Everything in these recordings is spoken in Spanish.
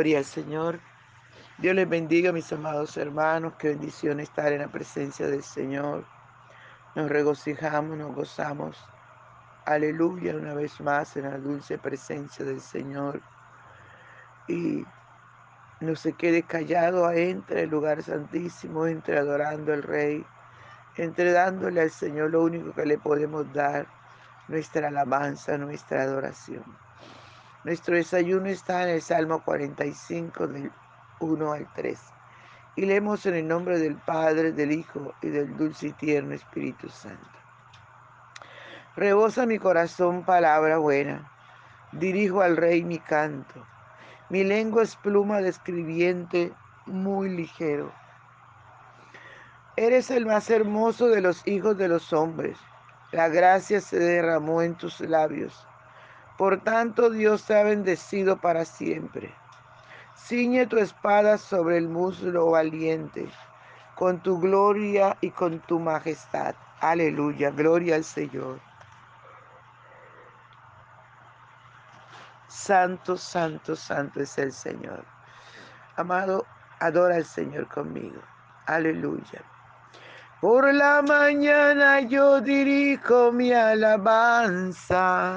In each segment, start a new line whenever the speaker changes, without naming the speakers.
Gloria al Señor. Dios les bendiga, mis amados hermanos. Qué bendición estar en la presencia del Señor. Nos regocijamos, nos gozamos. Aleluya, una vez más en la dulce presencia del Señor. Y no se quede callado, entre el lugar santísimo, entre adorando al Rey, entre dándole al Señor lo único que le podemos dar, nuestra alabanza, nuestra adoración. Nuestro desayuno está en el Salmo 45 del 1 al 3. Y leemos en el nombre del Padre, del Hijo y del dulce y tierno Espíritu Santo. Rebosa mi corazón palabra buena, dirijo al Rey mi canto. Mi lengua es pluma de escribiente muy ligero. Eres el más hermoso de los hijos de los hombres. La gracia se derramó en tus labios por tanto, Dios te ha bendecido para siempre. Ciñe tu espada sobre el muslo valiente, con tu gloria y con tu majestad. Aleluya, gloria al Señor. Santo, santo, santo es el Señor. Amado, adora al Señor conmigo. Aleluya. Por la mañana yo dirijo mi alabanza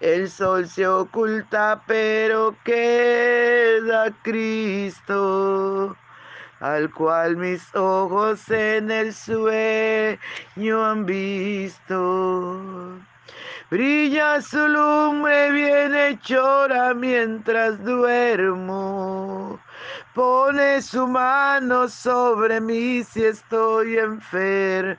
el sol se oculta, pero queda Cristo, al cual mis ojos en el sueño han visto. Brilla su lumbre bien chora mientras duermo. Pone su mano sobre mí si estoy enfermo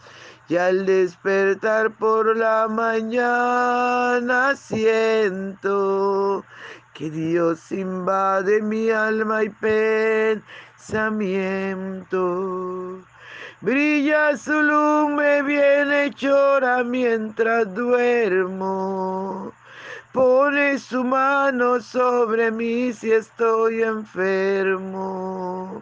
y al despertar por la mañana siento que Dios invade mi alma y pensamiento. Brilla su lumbre bienhechora mientras duermo. Pone su mano sobre mí si estoy enfermo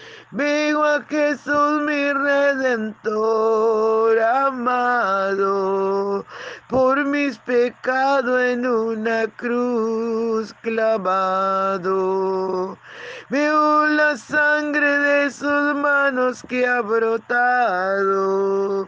Vengo a Jesús mi redentor amado, por mis pecados en una cruz clavado. Veo la sangre de sus manos que ha brotado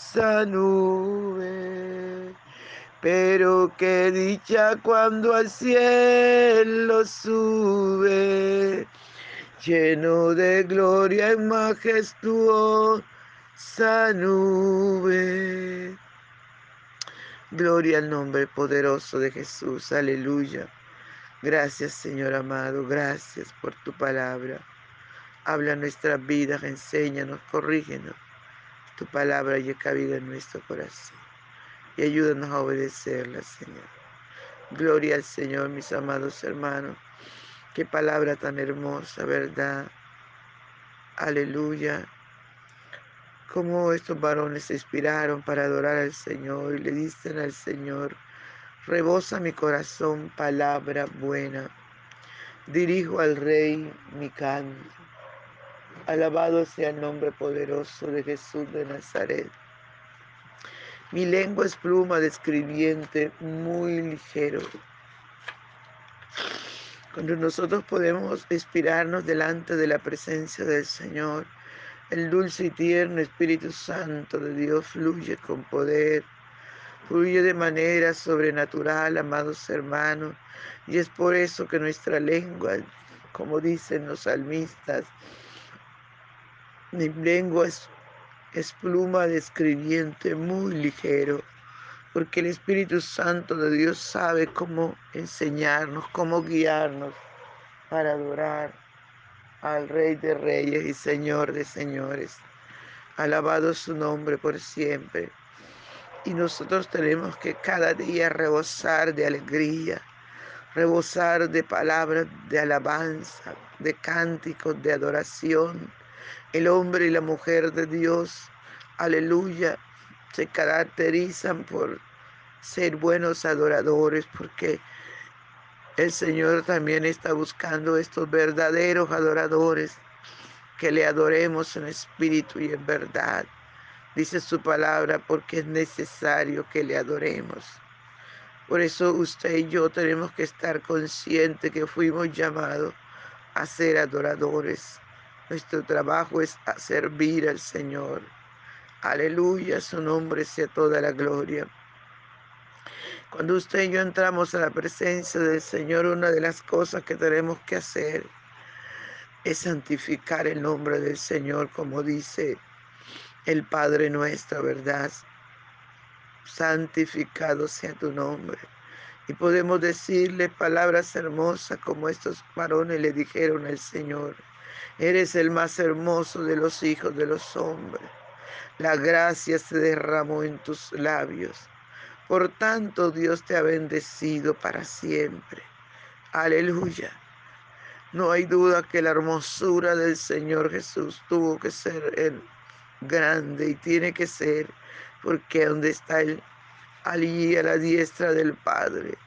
majestuosa nube. Pero qué dicha cuando al cielo sube, lleno de gloria y majestuosa nube. Gloria al nombre poderoso de Jesús, aleluya. Gracias Señor amado, gracias por tu palabra. Habla nuestras vidas, enséñanos, corrígenos. Tu palabra y cabida en nuestro corazón. Y ayúdanos a obedecerla, Señor. Gloria al Señor, mis amados hermanos. Qué palabra tan hermosa, ¿verdad? Aleluya cómo estos varones se inspiraron para adorar al Señor y le dicen al Señor, rebosa mi corazón palabra buena, dirijo al Rey mi canto. Alabado sea el nombre poderoso de Jesús de Nazaret. Mi lengua es pluma de escribiente muy ligero. Cuando nosotros podemos inspirarnos delante de la presencia del Señor, el dulce y tierno Espíritu Santo de Dios fluye con poder, fluye de manera sobrenatural, amados hermanos, y es por eso que nuestra lengua, como dicen los salmistas, mi lengua es, es pluma de escribiente muy ligero, porque el Espíritu Santo de Dios sabe cómo enseñarnos, cómo guiarnos para adorar al Rey de Reyes y Señor de Señores. Alabado su nombre por siempre. Y nosotros tenemos que cada día rebosar de alegría, rebosar de palabras de alabanza, de cánticos de adoración. El hombre y la mujer de Dios, aleluya, se caracterizan por ser buenos adoradores, porque el Señor también está buscando estos verdaderos adoradores que le adoremos en espíritu y en verdad. Dice su palabra porque es necesario que le adoremos. Por eso usted y yo tenemos que estar conscientes que fuimos llamados a ser adoradores. Nuestro trabajo es servir al Señor. Aleluya, su nombre sea toda la gloria. Cuando usted y yo entramos a la presencia del Señor, una de las cosas que tenemos que hacer es santificar el nombre del Señor, como dice el Padre nuestro, ¿verdad? Santificado sea tu nombre. Y podemos decirle palabras hermosas como estos varones le dijeron al Señor. Eres el más hermoso de los hijos de los hombres. La gracia se derramó en tus labios por tanto, Dios te ha bendecido para siempre. Aleluya. No hay duda que la hermosura del Señor Jesús tuvo que ser grande y tiene que ser, porque donde está Él, allí a la diestra del Padre.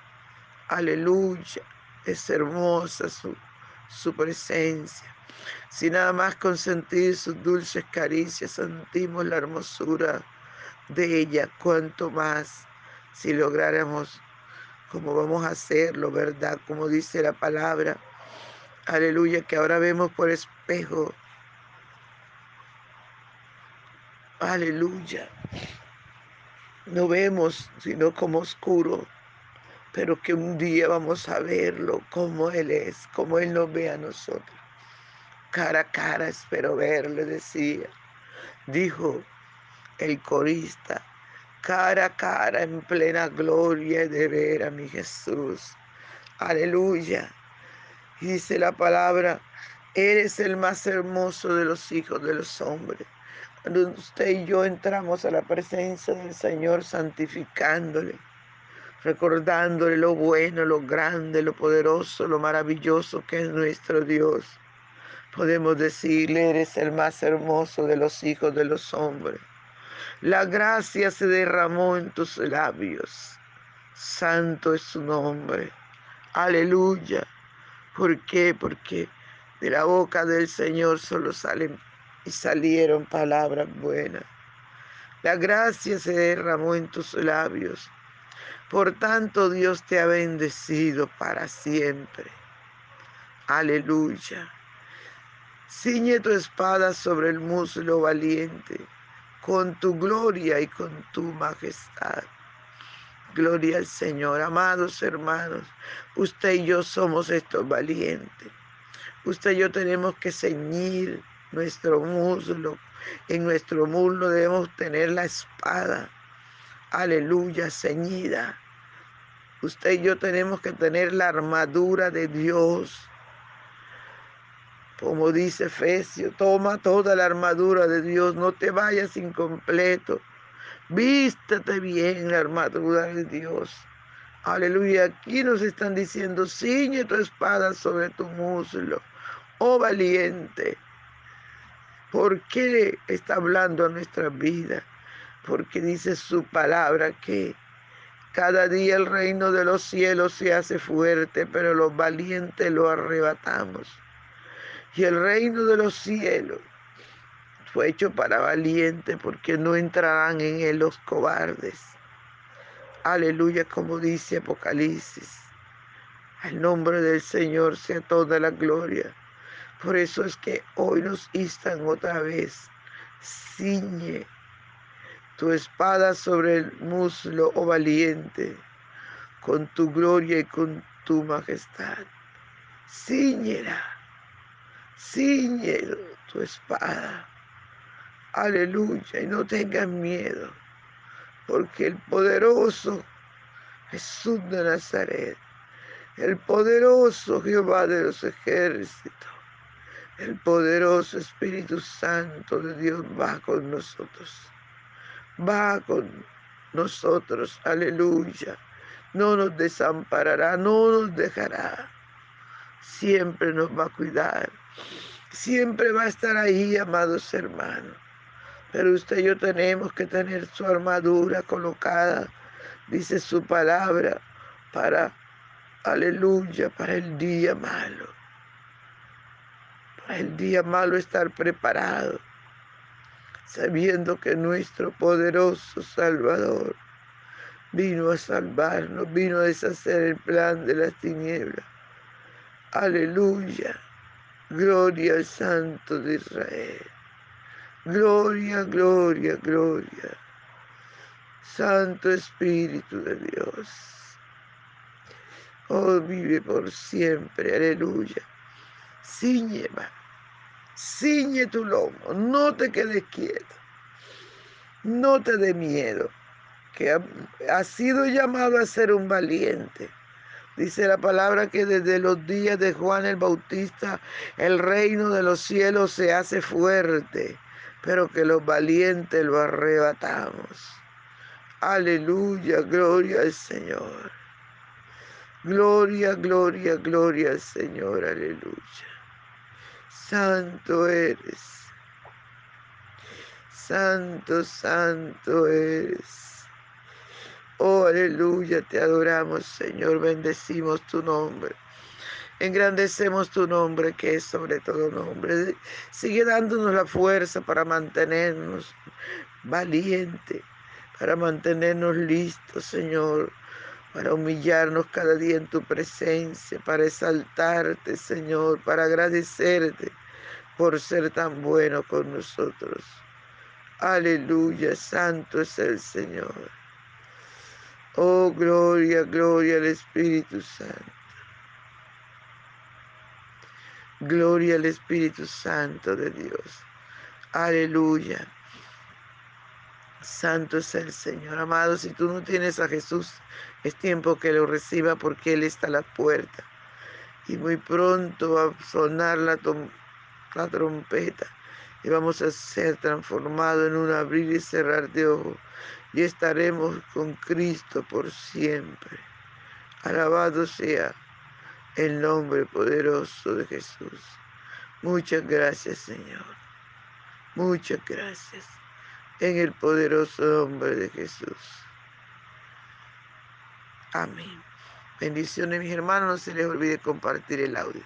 Aleluya. Es hermosa su, su presencia. Si nada más consentir sus dulces caricias sentimos la hermosura de ella, cuanto más si lográramos como vamos a hacerlo, ¿verdad? Como dice la palabra. Aleluya, que ahora vemos por espejo. Aleluya. No vemos sino como oscuro, pero que un día vamos a verlo como Él es, como Él nos ve a nosotros. Cara a cara espero verle, decía. Dijo el corista cara a cara en plena gloria de ver a mi Jesús. Aleluya. Dice la palabra, eres el más hermoso de los hijos de los hombres. Cuando usted y yo entramos a la presencia del Señor santificándole, recordándole lo bueno, lo grande, lo poderoso, lo maravilloso que es nuestro Dios, podemos decirle, eres el más hermoso de los hijos de los hombres. La gracia se derramó en tus labios. Santo es su nombre. Aleluya. ¿Por qué? Porque de la boca del Señor solo salen y salieron palabras buenas. La gracia se derramó en tus labios. Por tanto, Dios te ha bendecido para siempre. Aleluya. Ciñe tu espada sobre el muslo valiente, con tu gloria y con tu majestad. Gloria al Señor. Amados hermanos, usted y yo somos estos valientes. Usted y yo tenemos que ceñir nuestro muslo. En nuestro muslo debemos tener la espada. Aleluya, ceñida. Usted y yo tenemos que tener la armadura de Dios. Como dice Efesio, toma toda la armadura de Dios, no te vayas incompleto. Vístete bien la armadura de Dios. Aleluya. Aquí nos están diciendo, ciñe tu espada sobre tu muslo. Oh valiente. ¿Por qué está hablando a nuestra vida? Porque dice su palabra que cada día el reino de los cielos se hace fuerte, pero los valientes lo arrebatamos. Y el reino de los cielos fue hecho para valientes porque no entrarán en él los cobardes. Aleluya, como dice Apocalipsis. Al nombre del Señor sea toda la gloria. Por eso es que hoy nos instan otra vez. Ciñe tu espada sobre el muslo, oh valiente, con tu gloria y con tu majestad. Ciñela, ciñe tu espada Aleluya. Y no tengan miedo, porque el poderoso Jesús de Nazaret, el poderoso Jehová de los ejércitos, el poderoso Espíritu Santo de Dios va con nosotros. Va con nosotros. Aleluya. No nos desamparará, no nos dejará. Siempre nos va a cuidar. Siempre va a estar ahí, amados hermanos. Pero usted y yo tenemos que tener su armadura colocada, dice su palabra, para, aleluya, para el día malo. Para el día malo estar preparado, sabiendo que nuestro poderoso Salvador vino a salvarnos, vino a deshacer el plan de las tinieblas. Aleluya. Gloria al Santo de Israel. Gloria, gloria, gloria. Santo Espíritu de Dios. Oh, vive por siempre, aleluya. Ciñe, ciñe tu lomo, no te quedes quieto, no te dé miedo, que has sido llamado a ser un valiente. Dice la palabra que desde los días de Juan el Bautista el reino de los cielos se hace fuerte pero que los valientes lo arrebatamos. Aleluya, gloria al Señor. Gloria, gloria, gloria al Señor, aleluya. Santo eres. Santo, santo eres. Oh, aleluya, te adoramos, Señor, bendecimos tu nombre. Engrandecemos tu nombre, que es sobre todo nombre. Sigue dándonos la fuerza para mantenernos valientes, para mantenernos listos, Señor, para humillarnos cada día en tu presencia, para exaltarte, Señor, para agradecerte por ser tan bueno con nosotros. Aleluya, santo es el Señor. Oh, gloria, gloria al Espíritu Santo. Gloria al Espíritu Santo de Dios. Aleluya. Santo es el Señor. Amado, si tú no tienes a Jesús, es tiempo que lo reciba porque Él está a la puerta. Y muy pronto va a sonar la, la trompeta y vamos a ser transformados en un abrir y cerrar de ojos y estaremos con Cristo por siempre. Alabado sea el nombre poderoso de Jesús. Muchas gracias, Señor. Muchas gracias. En el poderoso nombre de Jesús. Amén. Bendiciones mis hermanos, no se les olvide compartir el audio.